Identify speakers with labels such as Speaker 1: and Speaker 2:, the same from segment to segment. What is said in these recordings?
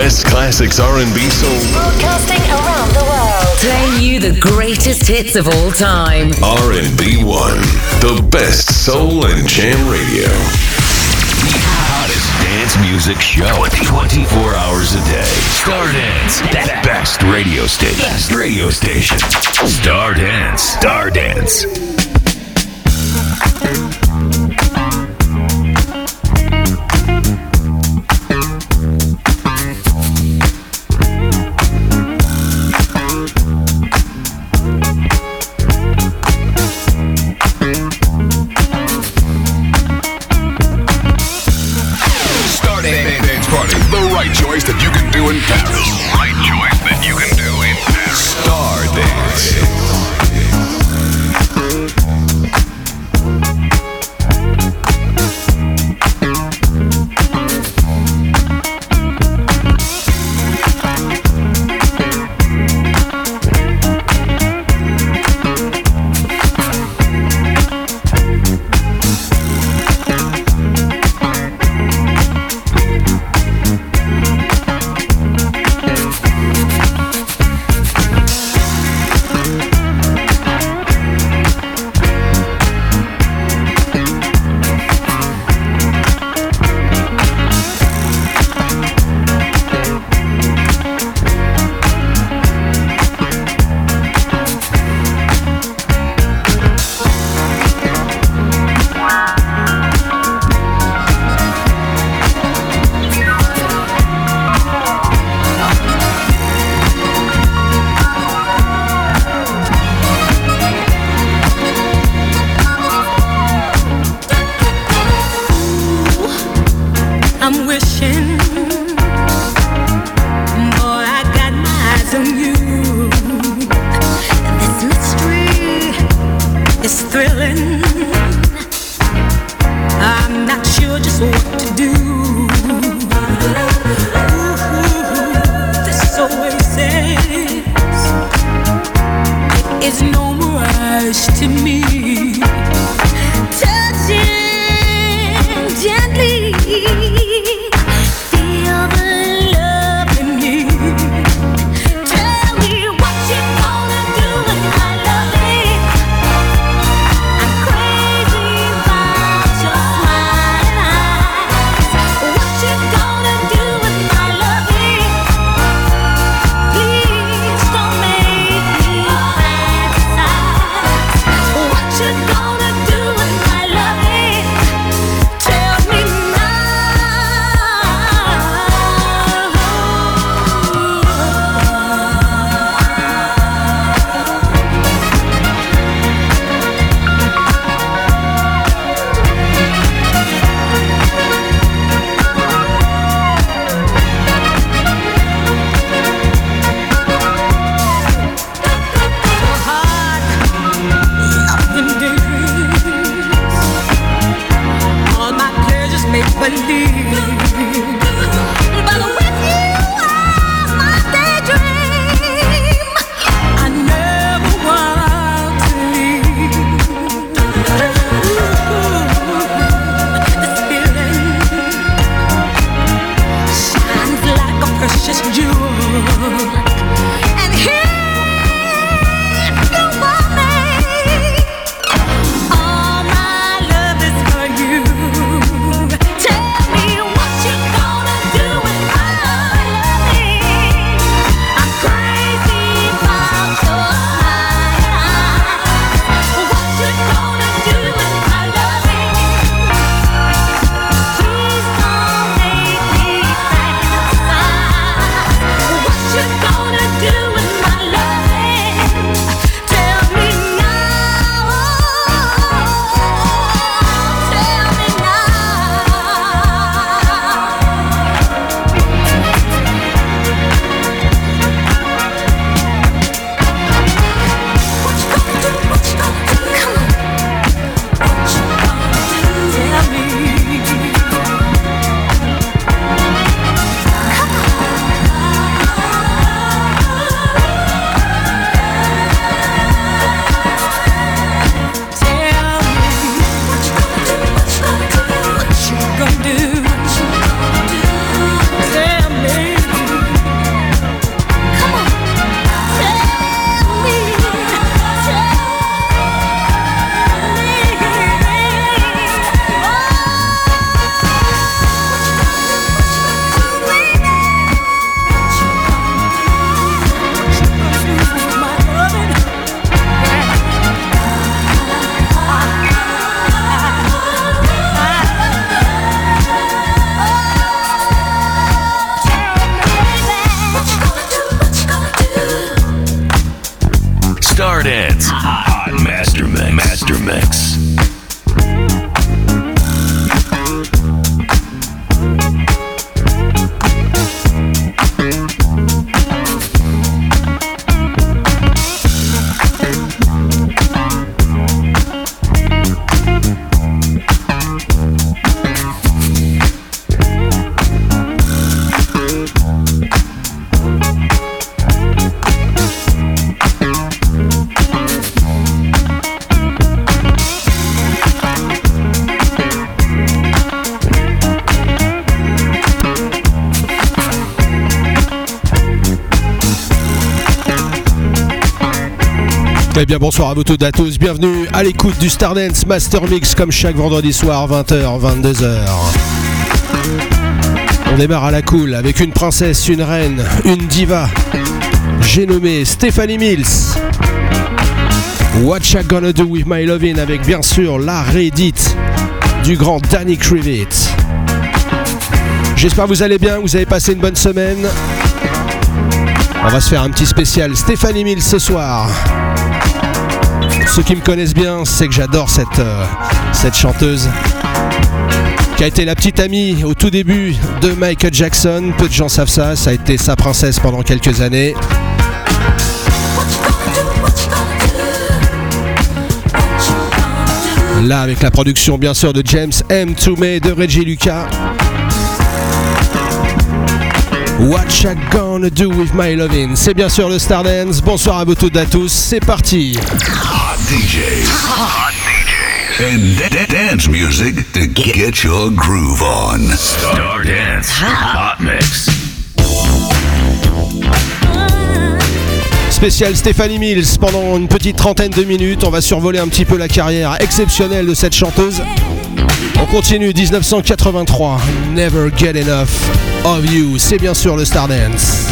Speaker 1: best classics R&B soul.
Speaker 2: Broadcasting around the world.
Speaker 3: Playing you the greatest hits of all time.
Speaker 1: R&B 1. The best soul and jam radio.
Speaker 4: The hottest dance music show 24 hours a day. Stardance. That best radio station. Best radio station. Stardance. Stardance.
Speaker 5: Stardance
Speaker 6: à vous toutes et à tous, bienvenue à l'écoute du Stardance Master Mix comme chaque vendredi soir 20h 22h. On démarre à la cool avec une princesse, une reine, une diva. J'ai nommé Stephanie Mills. What I Gonna Do With My Lovin' avec bien sûr la réédite du grand Danny Krivit. J'espère que vous allez bien, vous avez passé une bonne semaine. On va se faire un petit spécial Stéphanie Mills ce soir. Ceux qui me connaissent bien, c'est que j'adore cette, euh, cette chanteuse qui a été la petite amie au tout début de Michael Jackson. Peu de gens savent ça, ça a été sa princesse pendant quelques années. Là, avec la production bien sûr de James M. Toomey, de Reggie Lucas. What I gonna do with my lovin'? C'est bien sûr le Stardance. Bonsoir à vous toutes et à tous. C'est parti.
Speaker 5: Hot DJs. Hot DJs. And da- da- dance music to get your groove on.
Speaker 4: Star Dance Hot Mix.
Speaker 6: Spécial Stéphanie Mills pendant une petite trentaine de minutes. On va survoler un petit peu la carrière exceptionnelle de cette chanteuse. On continue 1983. Never get enough of you. C'est bien sûr le Stardance.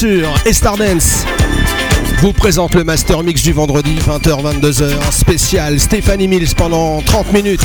Speaker 6: sur Estardance vous présente le Master Mix du vendredi 20h-22h spécial Stéphanie Mills pendant 30 minutes.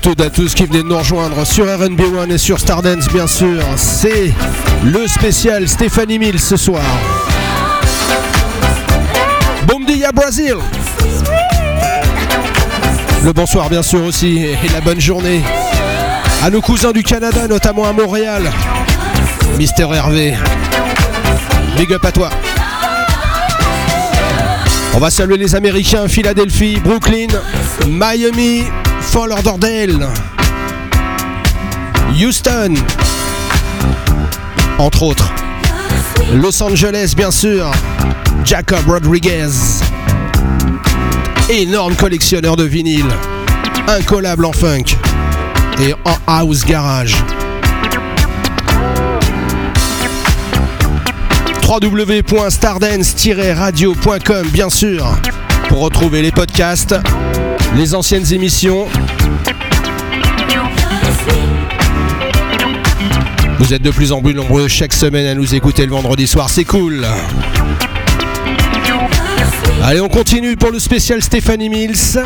Speaker 7: Bonsoir à tous qui venez de nous rejoindre sur RNB One et sur Stardance bien sûr. C'est le spécial Stéphanie Mills ce soir. Bom dia Brazil Le bonsoir bien sûr aussi et la bonne journée à nos cousins du Canada, notamment à Montréal. Mister Hervé. Big up à toi. On va saluer les Américains, Philadelphie, Brooklyn, Miami, Fort Lauderdale, Houston, entre autres. Los Angeles, bien sûr, Jacob Rodriguez, énorme collectionneur de vinyle, incollable en funk. Et en house garage. www.stardance-radio.com bien sûr. Pour retrouver les podcasts, les anciennes émissions. Vous êtes de plus en plus nombreux chaque semaine à nous écouter le vendredi soir, c'est cool. Allez, on continue pour le spécial Stephanie Mills.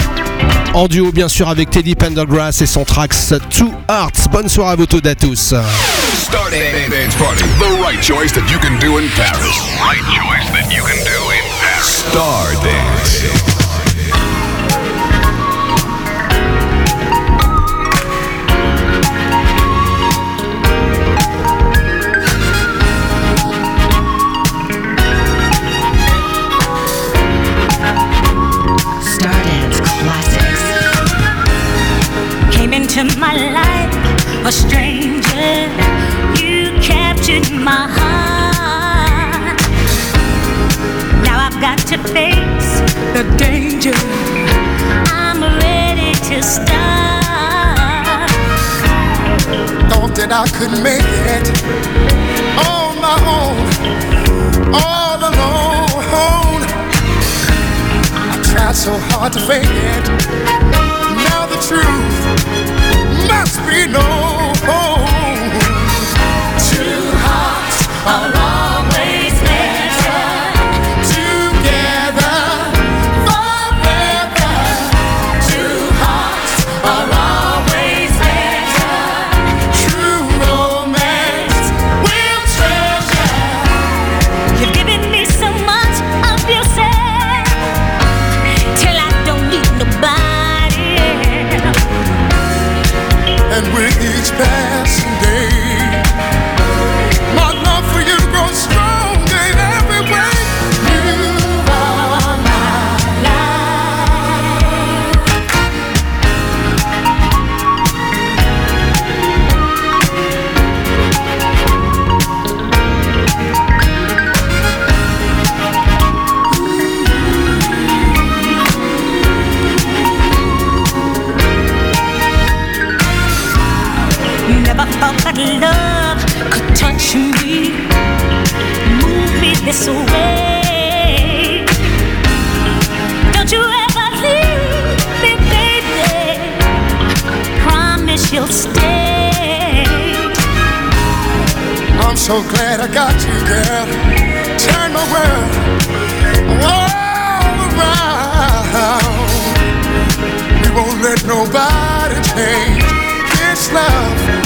Speaker 7: En duo, bien sûr, avec Teddy Pendergrass et son Trax Two Hearts. Bonne soirée à vous toutes et à tous.
Speaker 6: Into my life a stranger. You captured my heart. Now I've got to face the danger. I'm ready to start.
Speaker 8: Thought that I could make it on my own, all alone. I tried so hard to fake it. Now the truth must be known. Two hearts are
Speaker 6: so
Speaker 8: glad I got you, girl. Turn the world all around. We won't let nobody change this love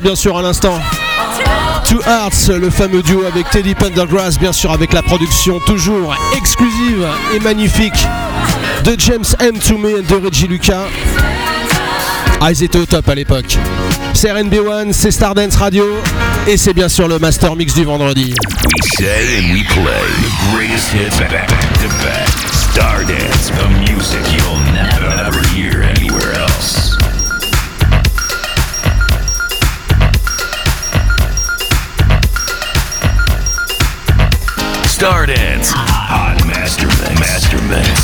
Speaker 7: Bien sûr à l'instant. Two Hearts, le fameux duo avec Teddy Pendergrass, bien sûr avec la production toujours exclusive et magnifique de James M. Toomey et de Reggie Lucas. Ah, ils étaient au top à l'époque. C'est RNB1, c'est Stardance Radio et c'est bien sûr le Master Mix du vendredi.
Speaker 4: We say and we play the greatest back to back. Stardance, music you'll never ever hear
Speaker 7: Dance.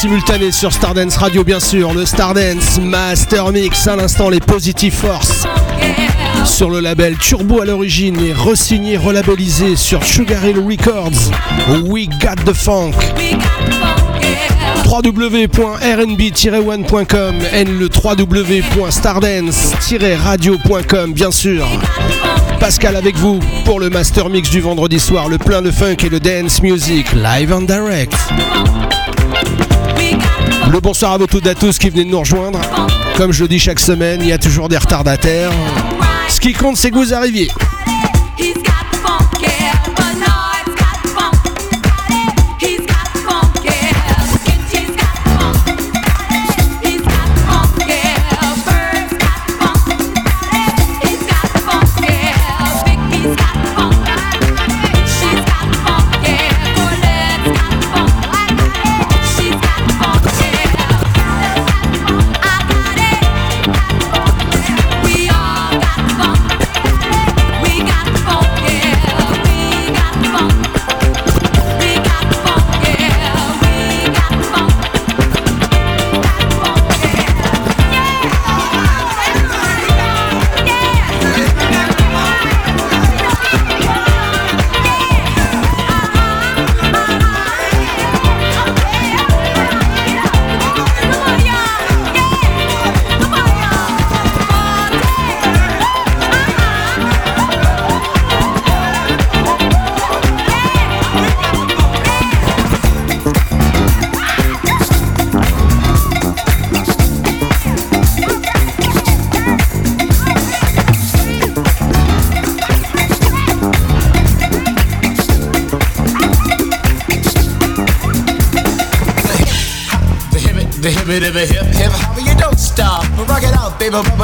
Speaker 7: Simultané sur Stardance Radio bien sûr. Le Stardance Master Mix à l'instant les Positive Force. Sur le label Turbo à l'origine et resigné relabellisé sur Sugar Hill Records. We Got the Funk. www.rnb-one.com et le www.stardance-radio.com bien sûr. Pascal avec vous pour le master mix du vendredi soir, le plein de funk et le dance music live and direct. Le bonsoir à vous toutes et à tous qui venez de nous rejoindre. Comme je le dis chaque semaine, il y a toujours des retardataires. Ce qui compte, c'est que vous arriviez.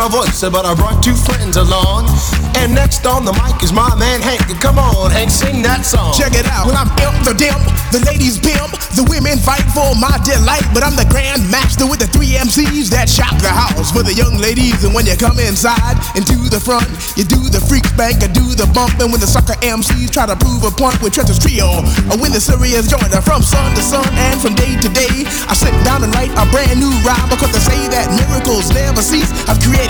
Speaker 9: my voice, but I brought two friends along. And next on the mic is my man Hank. Come on, Hank, sing that song.
Speaker 10: Check it out. When I'm imp the dimp, the ladies pimp, the women fight for my delight. But I'm the grand master with the three MCs that shock the house for the young ladies. And when you come inside and to the front, you do the freak spank, I do the bump. And when the sucker MCs try to prove a point with Trent's trio, I win the serious joiner from sun to sun and from day to day, I sit down and write a brand new rhyme because they say that miracles never cease. I've created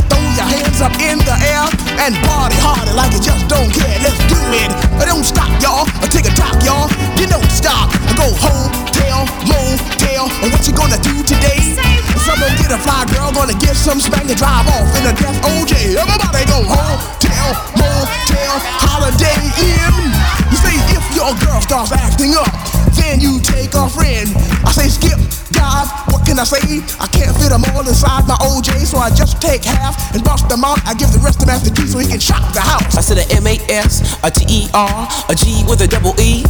Speaker 10: throw your hands up in the air and party harder like you just don't care. Let's do it. Don't stop, y'all. Take a top, y'all. You don't stop. Go home, tail, motel. What you gonna do today? Someone get a fly girl, gonna get some spank and drive off in a death OJ. Everybody go home, tail, motel, holiday in. You say if your girl starts acting up, then you take a friend. I say skip, dive, what can I say? I can't fit them all inside my OJ, so I just take half and bust them out. I give the rest to Master G so he can shock the house.
Speaker 9: I said a M A S, a G with a double E.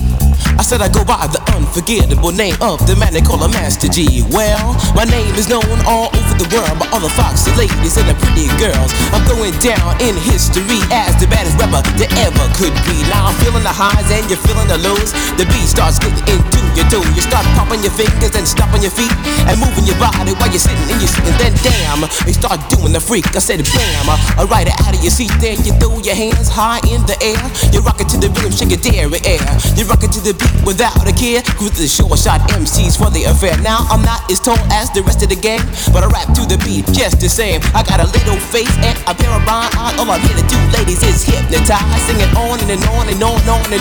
Speaker 9: I said I go by the unforgettable name of the man they call a Master G. Well, my name is known all over the world by all the foxy ladies and the pretty girls. I'm going down in history as the baddest rapper that ever could be. Now I'm feeling the and you're feeling the lows. The beat starts getting into your toe. You start popping your fingers and stomping your feet and moving your body while you're sitting and you're sitting. Then damn, you start doing the freak. I said bam, I ride it out of your seat. Then you throw your hands high in the air. You rock it to the rhythm, shake your dairy air. You rock it to the beat without a care. Cruise the short shot MCs for the affair. Now I'm not as tall as the rest of the gang, but I rap to the beat just the same. I got a little face and a pair of rhyme eyes. All I'm here to do, ladies, is hypnotize. I sing it on and, and on and on and on and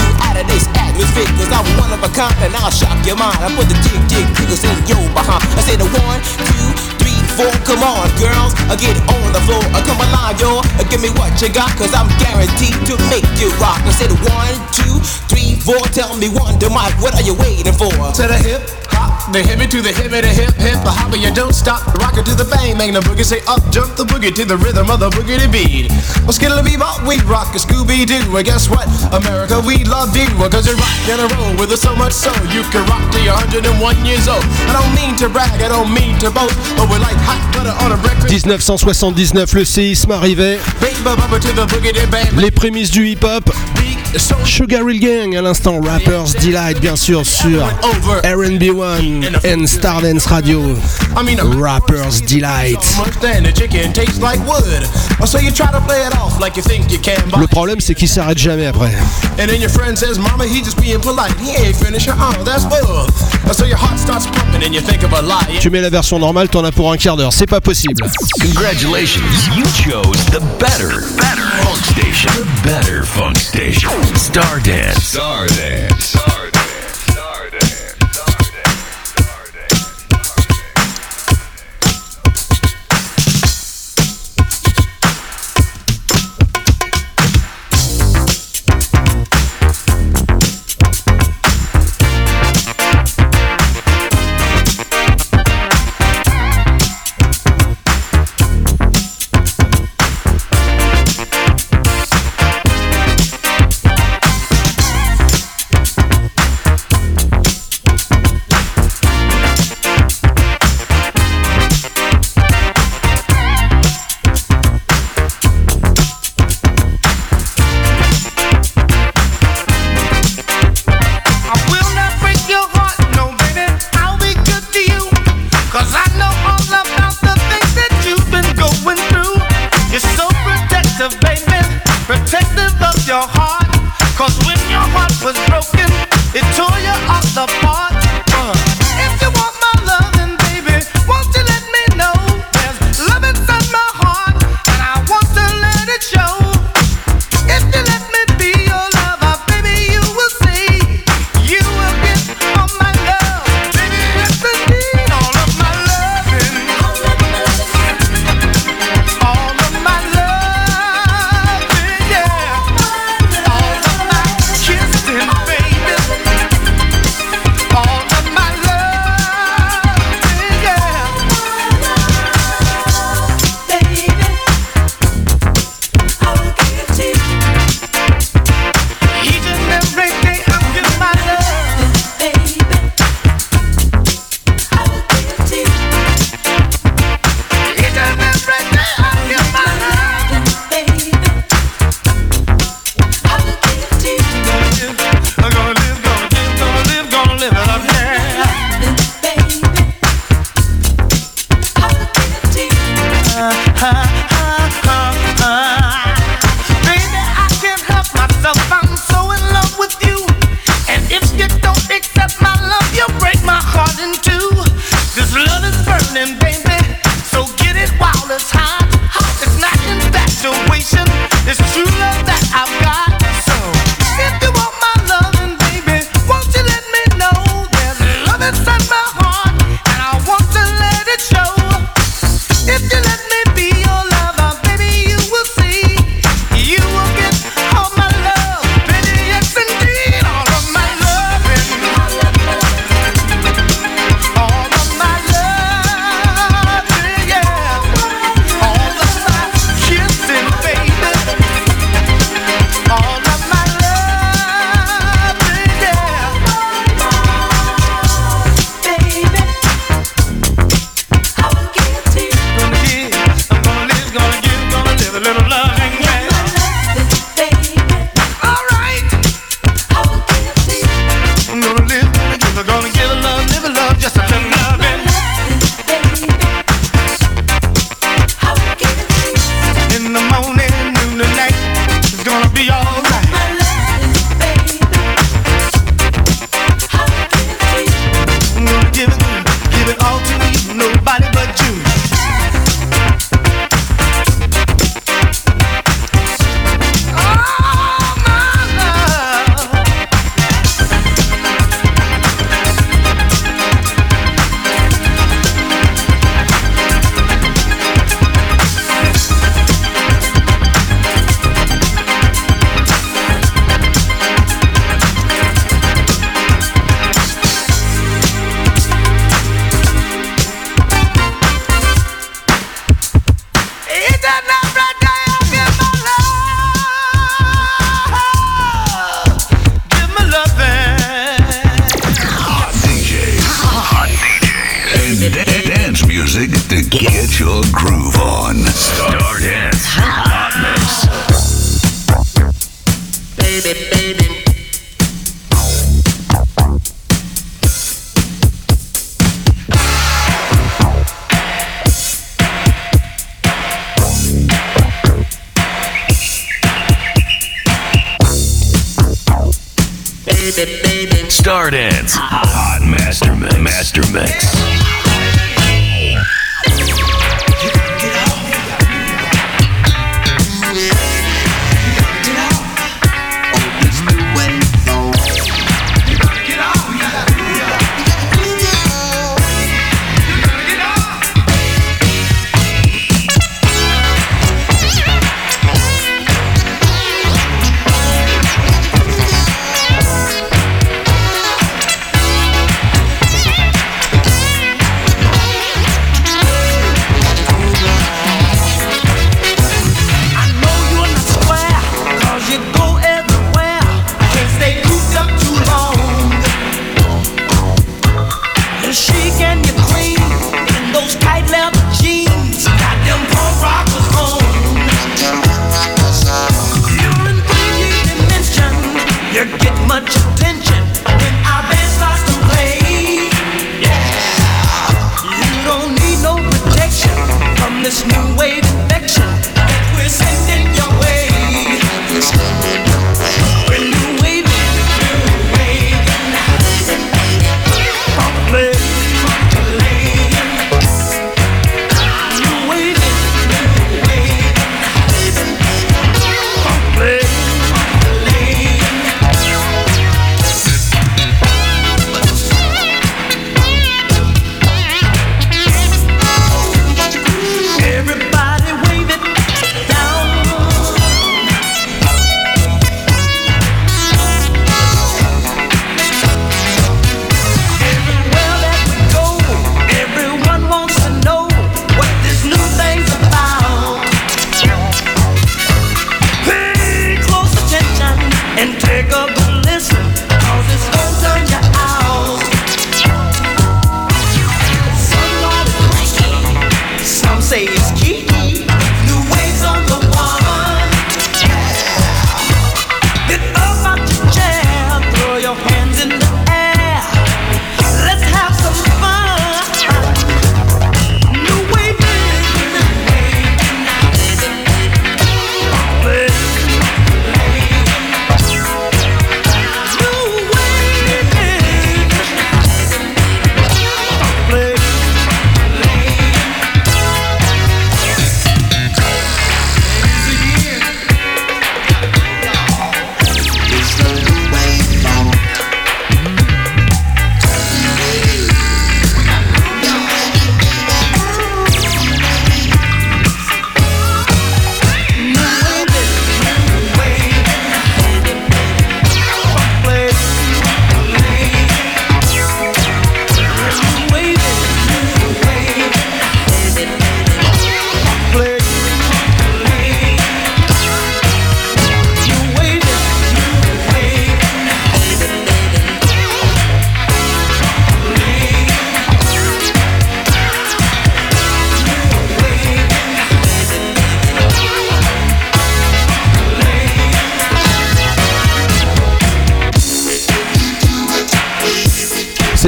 Speaker 9: out of this atmosphere, cause I'm one of a kind and I'll shock your mind. I put the jig, jig, jiggles in your behind. I say the one, two, three, four. Come on, girls, uh, get on the floor. Uh, come alive, yo. Uh, give me what you got, cause I'm guaranteed to make you rock. I the one, two, three, four. Tell me one, the mic, what are you waiting for?
Speaker 11: To the hip, hop, the hip to the hip, the hip, hip, the hopper, you don't stop. Rock it to the bang, bang the boogie, say up, jump the boogie to the rhythm of the boogie to beat. Well, skittle bebop, we rock a Scooby Doo. And guess what? America, we love you. Well, cause you rock and a roll with us so much so you can rock till you're 101 years old. I don't mean to brag, I don't mean to boast, but we're like hot butter on a breakfast.
Speaker 7: 1979, le séisme arrivait. Les prémices du hip-hop. Sugar Hill Gang à l'instant, Rappers Delight bien sûr sur R&B1 and Stardance Radio.
Speaker 11: I mean,
Speaker 7: Rappers Delight. Le problème c'est qu'il s'arrête jamais après.
Speaker 11: And then your friend says, Mama, he just being polite. He ain't finished. Oh, that's bull. So your heart starts pumping and you think of a lie.
Speaker 7: Tu mets la version normale, t'en as pour un quart d'heure, c'est pas possible.
Speaker 4: Congratulations, you chose the better, better funk station. The better funk station. Stardance.
Speaker 1: Stardance.
Speaker 12: I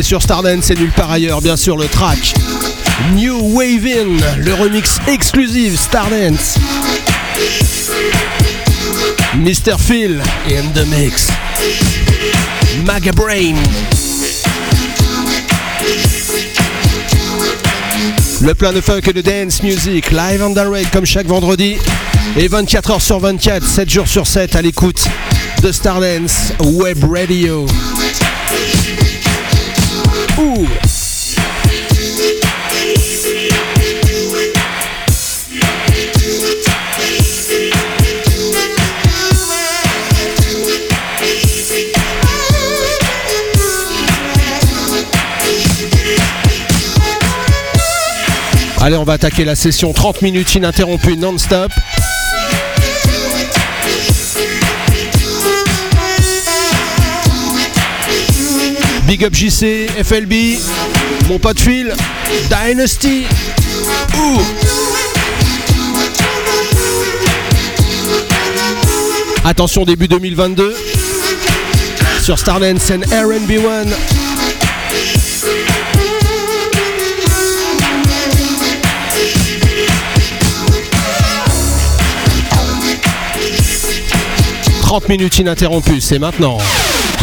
Speaker 7: sur Stardance et nulle part ailleurs, bien sûr, le track New Wave In le remix exclusif Stardance. Mr. Phil in the mix. Maga Brain. Le plein de funk et de dance music, live and direct comme chaque vendredi. Et 24h sur 24, 7 jours sur 7 à l'écoute de Stardance Web Radio. Allez, on va attaquer la session 30 minutes ininterrompue non-stop. Big Up JC, FLB, mon pote Phil, Dynasty. Ouh. Attention début 2022 sur Stardance and RB1. « 30 minutes ininterrompues, c'est maintenant.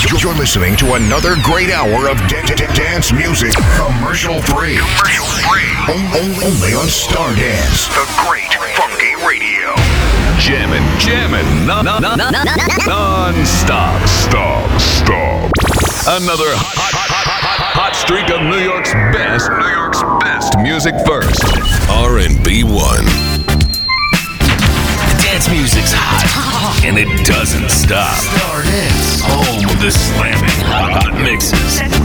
Speaker 1: You're, listening to another great hour of da- da- da- dance music. Commercial free. On- on- only on Stardance.
Speaker 12: The great funky radio. Jamming, jamming, non, non, non, non-stop. Stop, stop. Another hot, hot, hot, hot, hot, hot streak of New York's best, New York's best music first.
Speaker 4: R&B One.
Speaker 12: Music's hot, and it doesn't stop. Home of oh, the slamming hot mixes.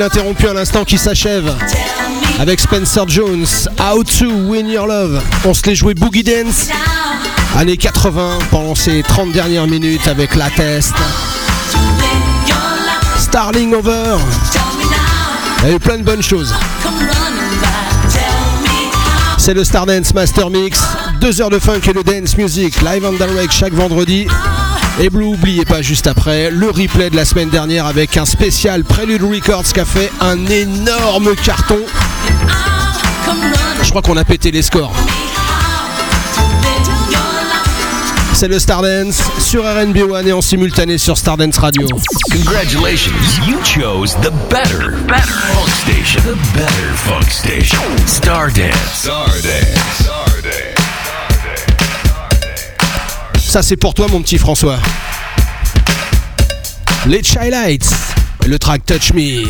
Speaker 8: Ininterrompue à l'instant qui s'achève avec Spencer Jones, How to Win Your Love. On se l'est joué Boogie Dance, années 80, pendant ces 30 dernières minutes avec La Test. Starling Over. Il y a eu plein de bonnes choses. C'est le Stardance Master Mix. Deux heures de funk et de dance music live on direct chaque vendredi. Et Blue, oubliez pas juste après le replay de la semaine dernière avec un spécial Prelude Records qui a fait un énorme carton. Je crois qu'on a pété les scores. C'est le Stardance sur RNB One et en simultané sur Stardance Radio.
Speaker 4: Congratulations, you chose the better, better funk station. Funk station. Stardance.
Speaker 1: Stardance. Stardance.
Speaker 8: Ça c'est pour toi mon petit François. Les Chilites, le track Touch Me.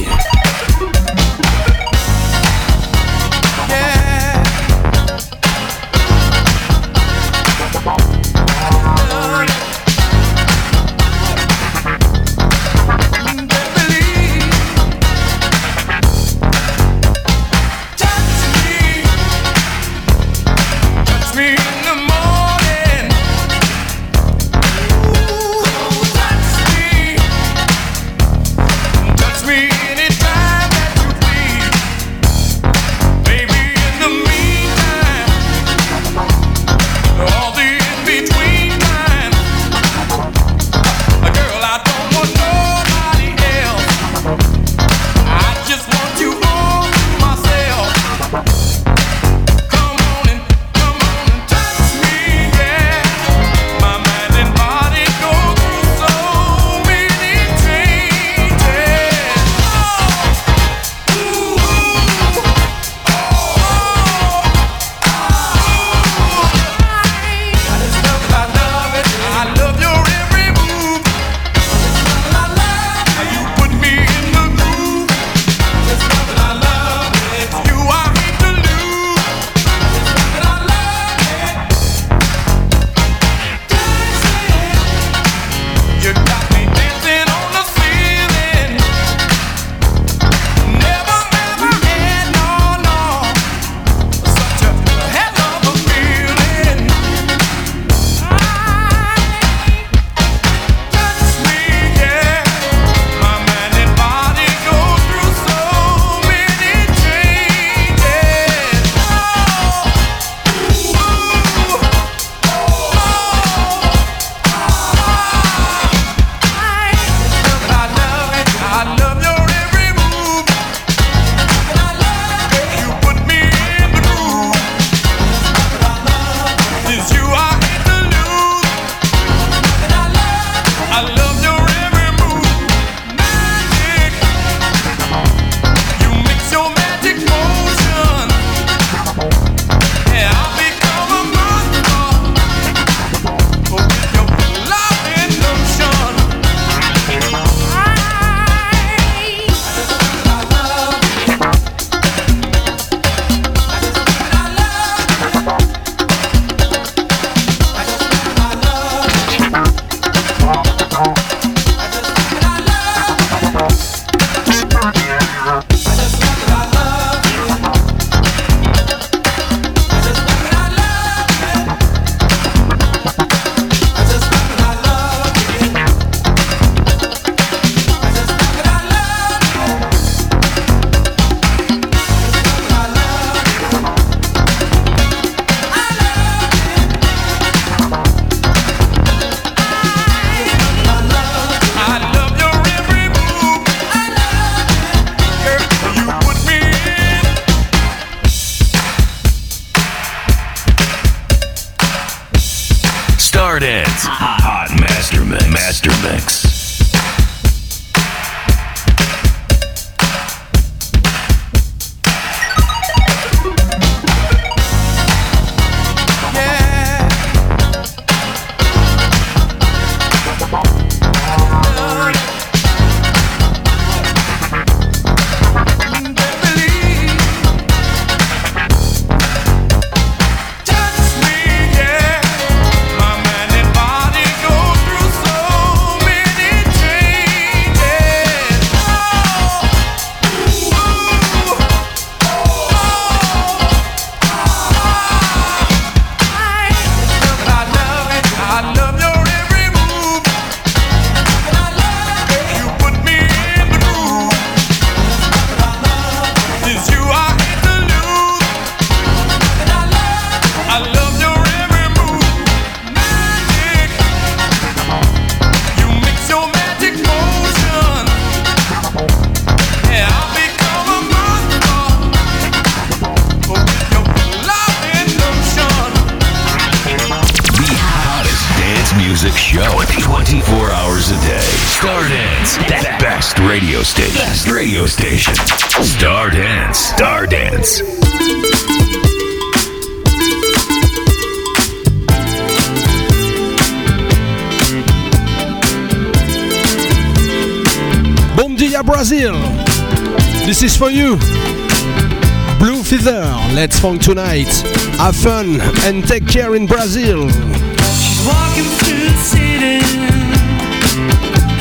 Speaker 7: funk tonight. Have fun and take care in Brazil.
Speaker 12: She's walking through the city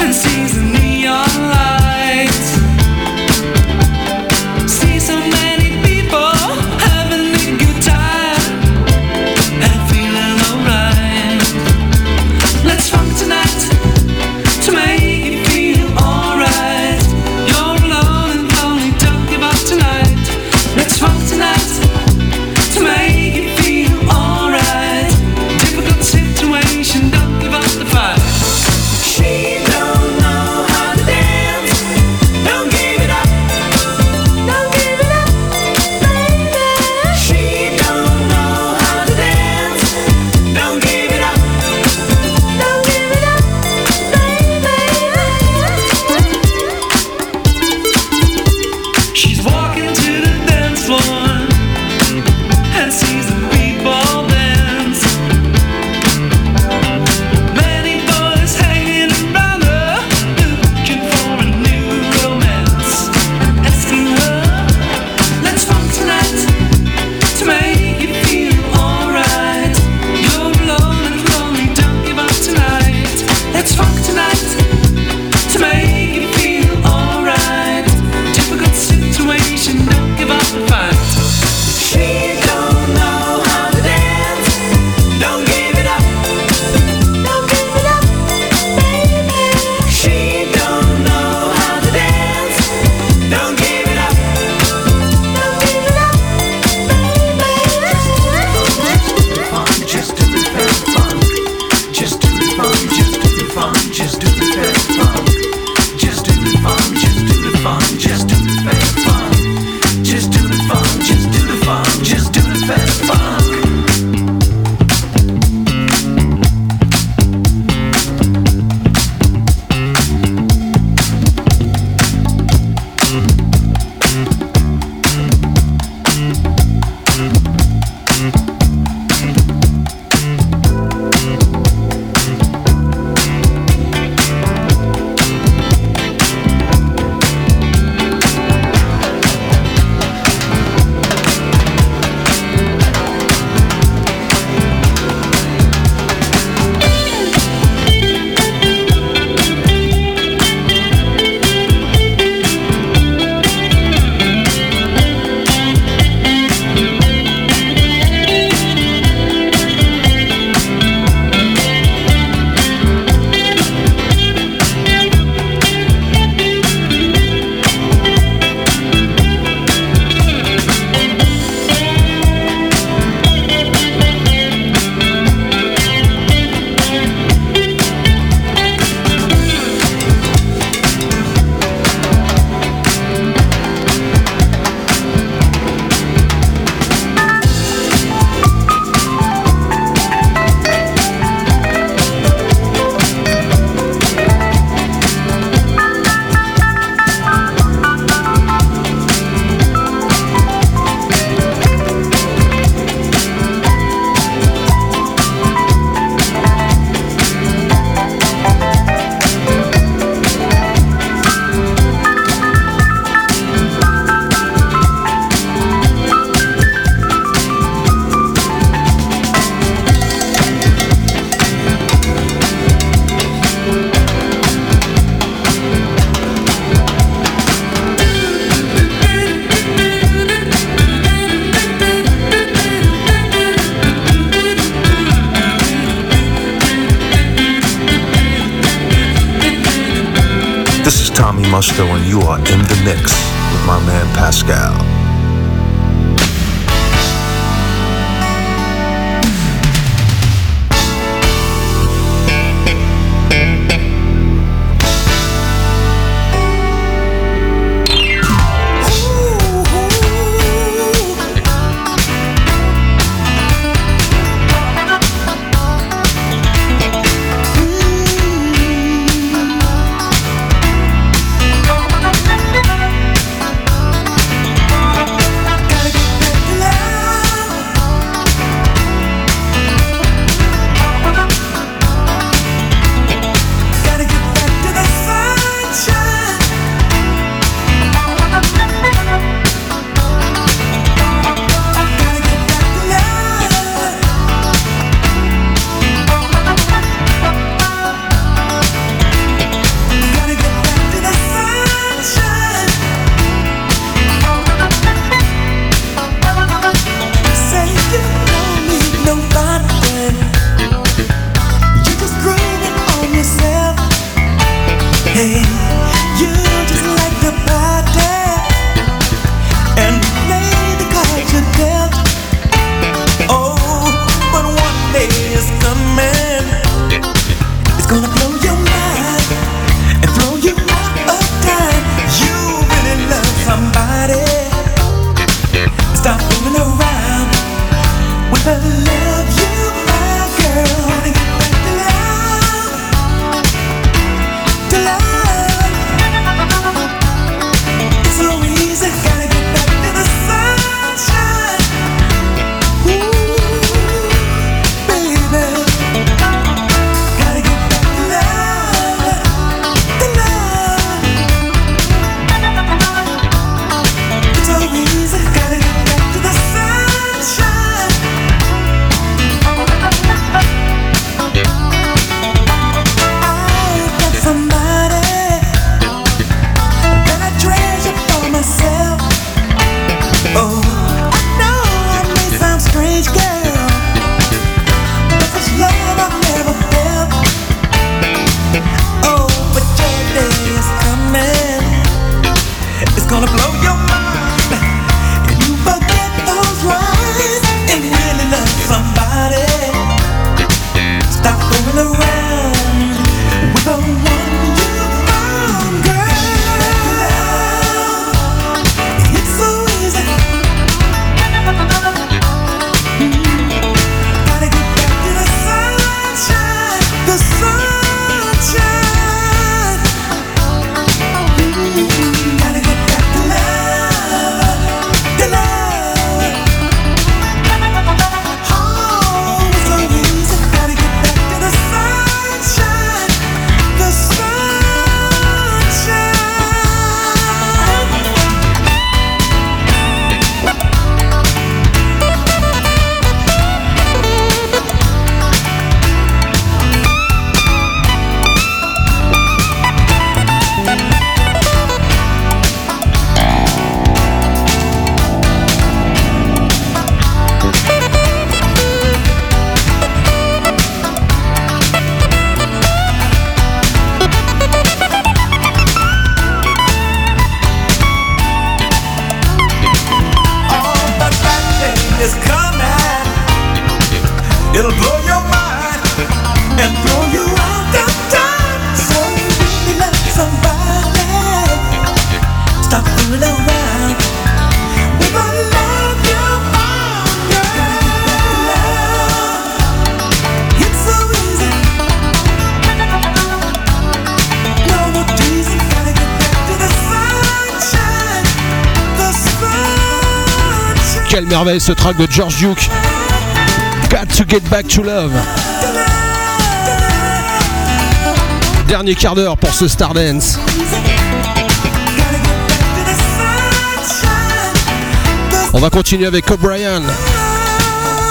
Speaker 12: and sees the neon light.
Speaker 7: Mm-hmm. merveille ce track de George Duke. Got to get back to love. Dernier quart d'heure pour ce Stardance. On va continuer avec O'Brien,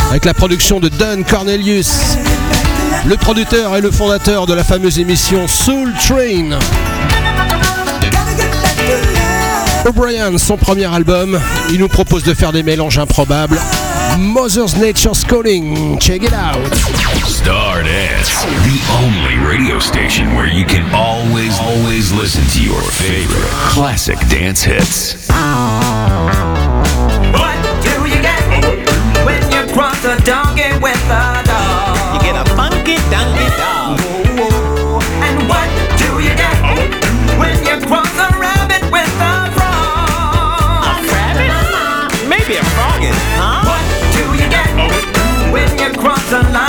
Speaker 7: avec la production de Don Cornelius, le producteur et le fondateur de la fameuse émission Soul Train. O'Brien, son premier album, il nous propose de faire des mélanges improbables. Mother's Nature's Calling, check it out.
Speaker 4: Star Dance, the only radio station where you can always, always listen to your favorite classic dance hits.
Speaker 13: What do you get when you cross a donkey with a dog? You get a funky donkey dog. the
Speaker 7: line.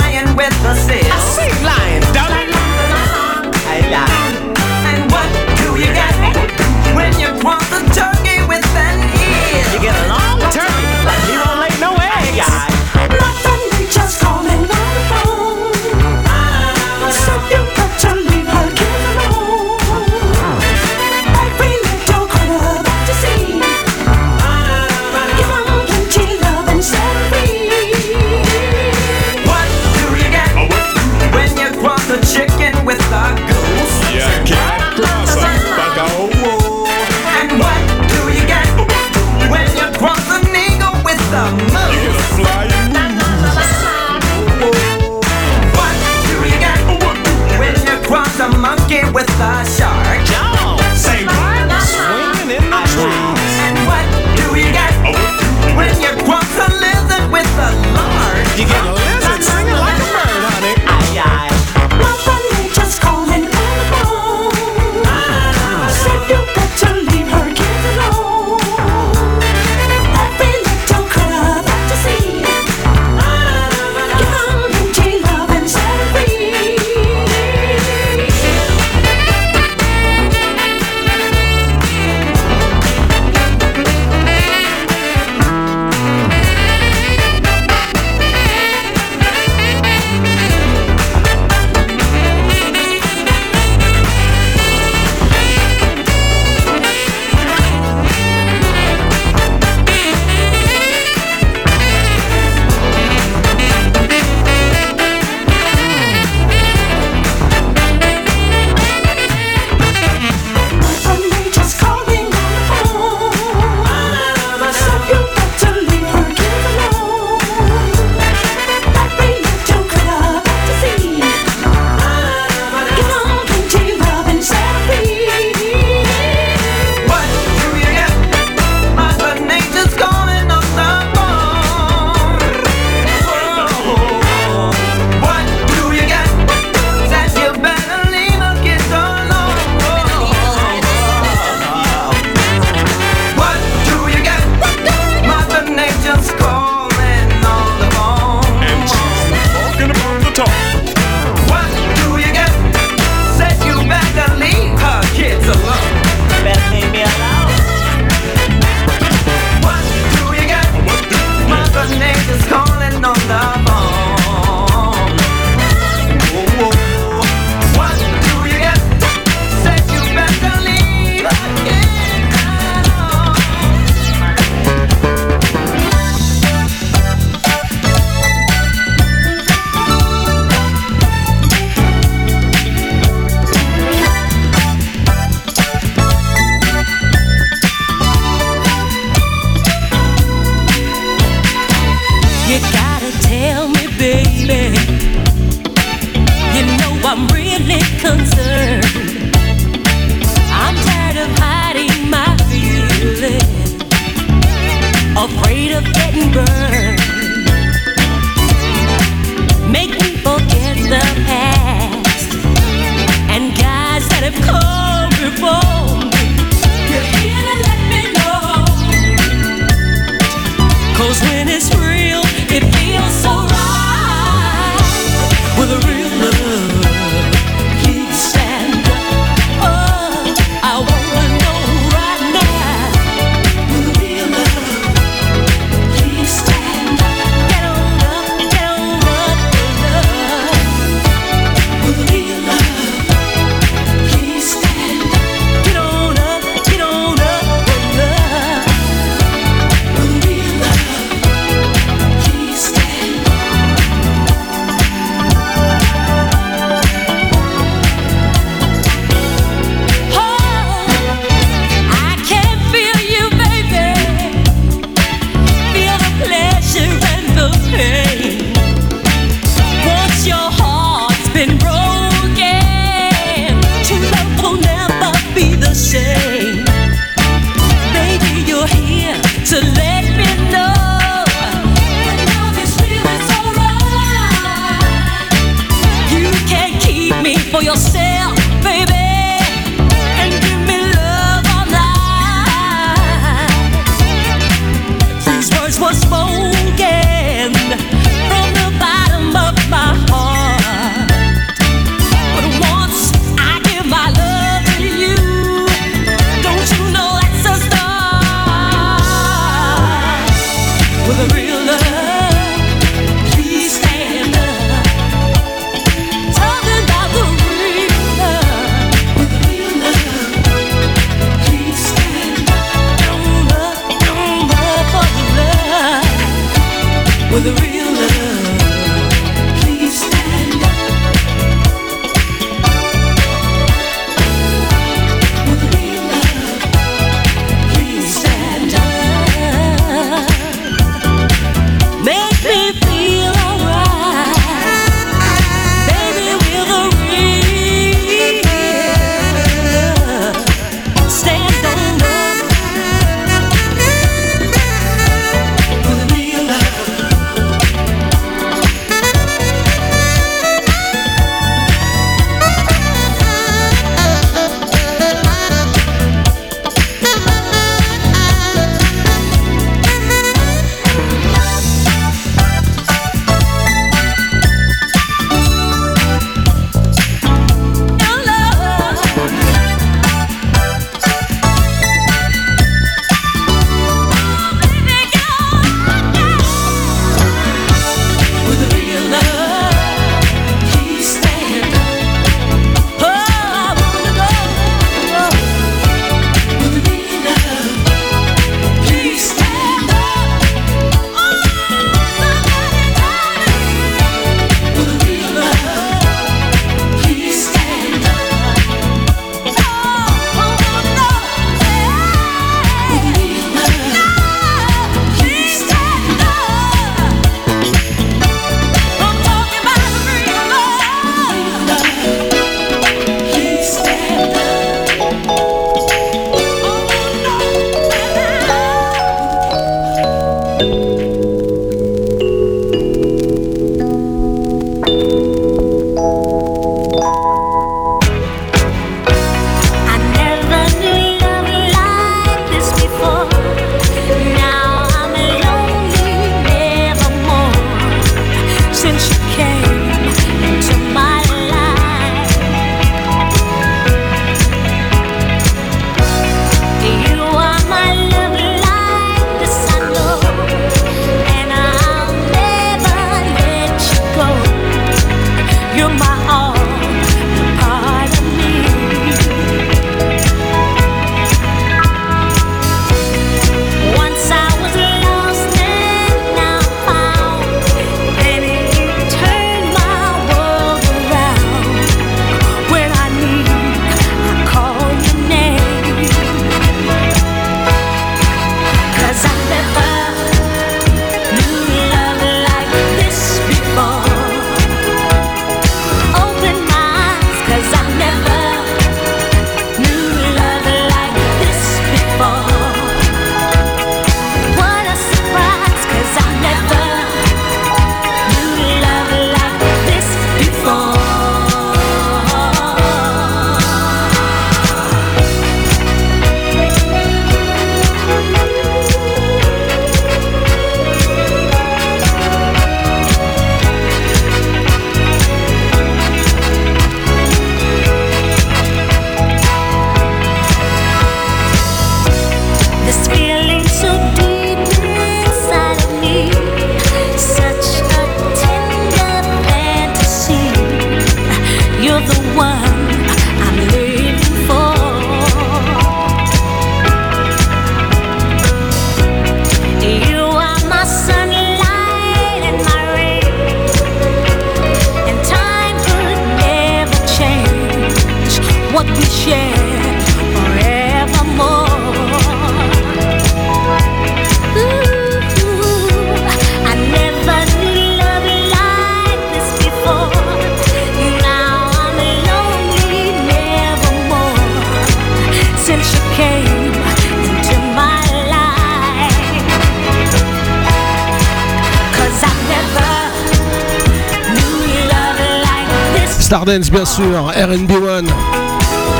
Speaker 7: Bien sûr, RB1.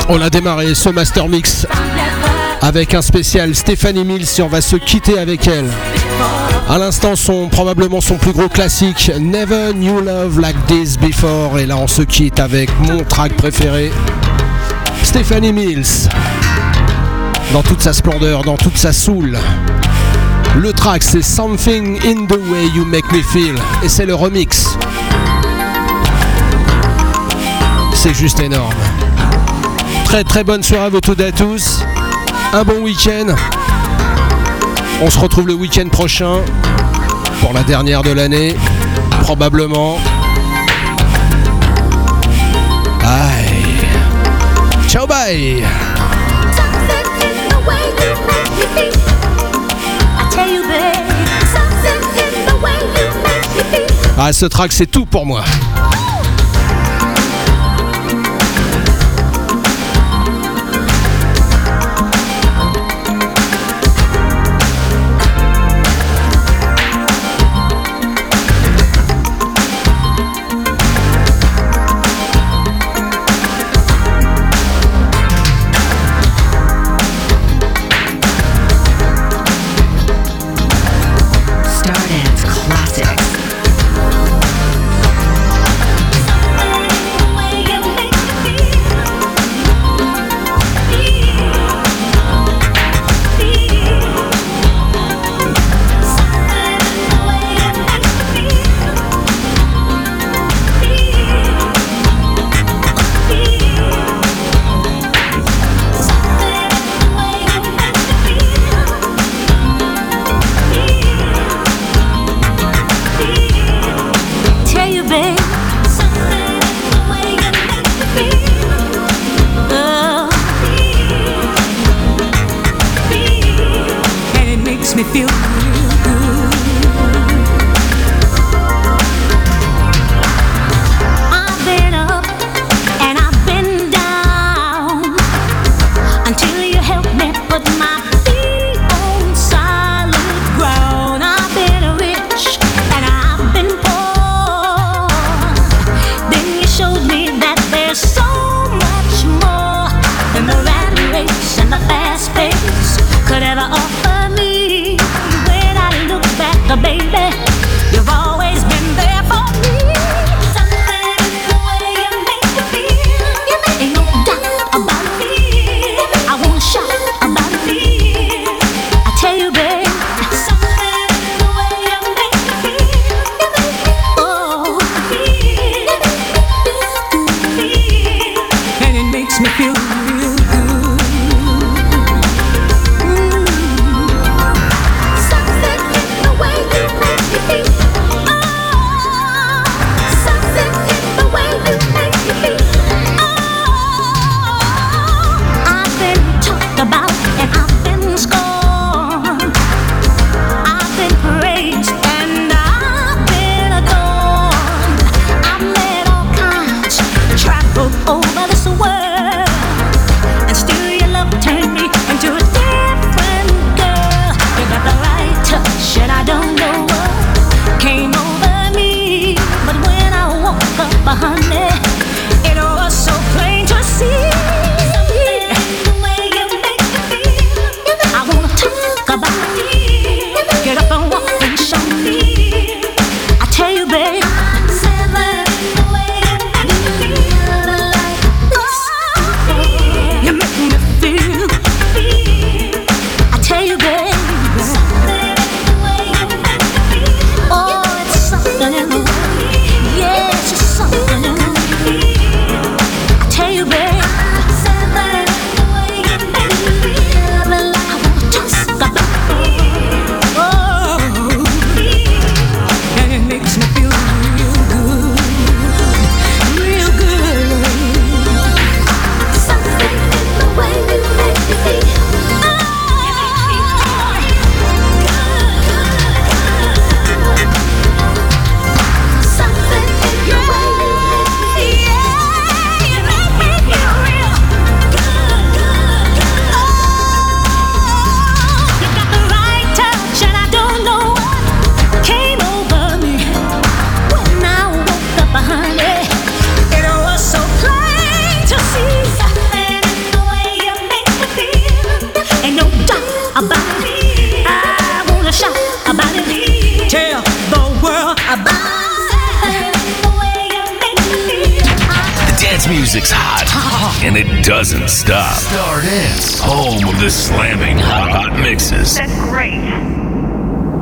Speaker 7: On a démarré ce Master Mix avec un spécial Stéphanie Mills et on va se quitter avec elle. À l'instant, son, probablement son plus gros classique, Never Knew Love Like This Before. Et là, on se quitte avec mon track préféré, Stephanie Mills. Dans toute sa splendeur, dans toute sa soul. Le track, c'est Something in the Way You Make Me Feel. Et c'est le remix. C'est juste énorme. Très très bonne soirée à vous toutes et à tous. Un bon week-end. On se retrouve le week-end prochain pour la dernière de l'année, probablement. Aïe. Ciao bye. Ah, ce track, c'est tout pour moi.